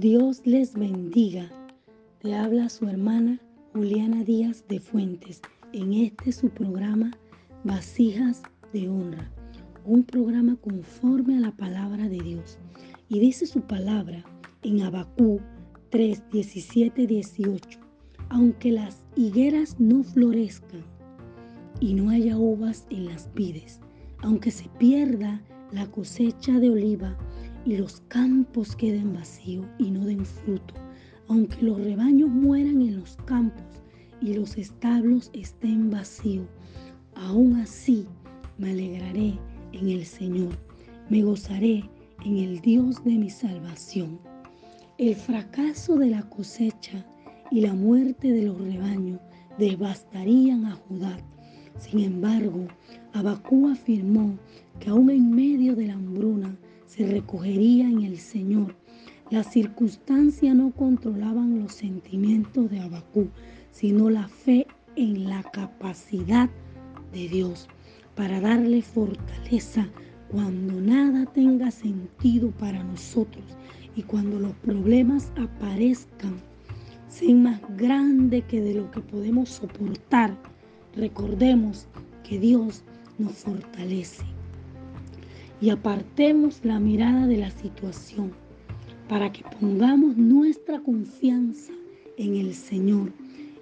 Dios les bendiga. Te habla su hermana Juliana Díaz de Fuentes en este su programa Vasijas de Honra, un programa conforme a la palabra de Dios. Y dice su palabra en Abacú 3, 17, 18. Aunque las higueras no florezcan y no haya uvas en las vides, aunque se pierda la cosecha de oliva y los campos queden vacíos y no den fruto, aunque los rebaños mueran en los campos y los establos estén vacíos, aún así me alegraré en el Señor, me gozaré en el Dios de mi salvación. El fracaso de la cosecha y la muerte de los rebaños devastarían a Judá. Sin embargo, Abacú afirmó que aún en medio de la hambruna, se recogería en el Señor. Las circunstancias no controlaban los sentimientos de Abacú, sino la fe en la capacidad de Dios para darle fortaleza cuando nada tenga sentido para nosotros y cuando los problemas aparezcan, sean más grandes que de lo que podemos soportar. Recordemos que Dios nos fortalece y apartemos la mirada de la situación para que pongamos nuestra confianza en el Señor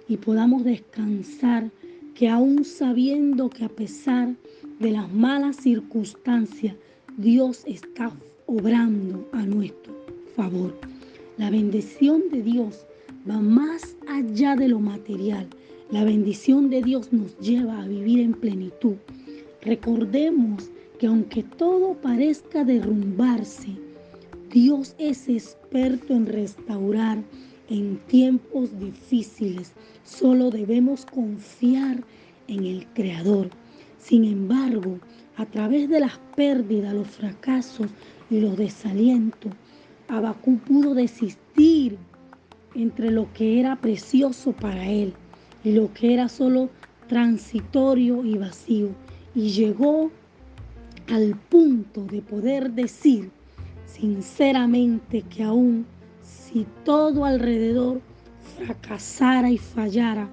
y podamos descansar que aún sabiendo que a pesar de las malas circunstancias, Dios está obrando a nuestro favor. La bendición de Dios va más allá de lo material. La bendición de Dios nos lleva a vivir en plenitud. Recordemos que aunque todo parezca derrumbarse, Dios es experto en restaurar en tiempos difíciles. Solo debemos confiar en el Creador. Sin embargo, a través de las pérdidas, los fracasos y los desalientos, Abacú pudo desistir entre lo que era precioso para él y lo que era solo transitorio y vacío. Y llegó al punto de poder decir sinceramente que aún si todo alrededor fracasara y fallara,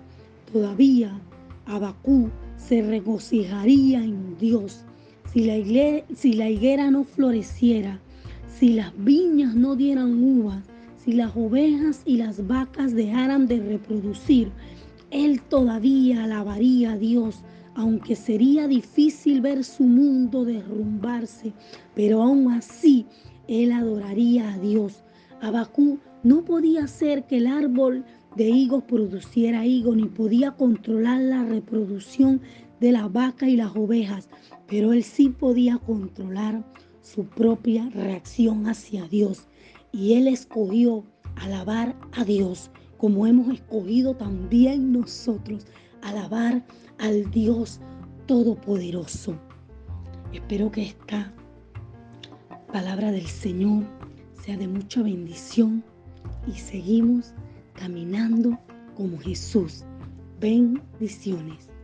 todavía Abacú se regocijaría en Dios. Si la, si la higuera no floreciera, si las viñas no dieran uvas, si las ovejas y las vacas dejaran de reproducir, él todavía alabaría a Dios aunque sería difícil ver su mundo derrumbarse, pero aún así él adoraría a Dios. Abacú no podía hacer que el árbol de higos produciera higos, ni podía controlar la reproducción de la vaca y las ovejas, pero él sí podía controlar su propia reacción hacia Dios. Y él escogió alabar a Dios, como hemos escogido también nosotros alabar al Dios Todopoderoso. Espero que esta palabra del Señor sea de mucha bendición y seguimos caminando como Jesús. Bendiciones.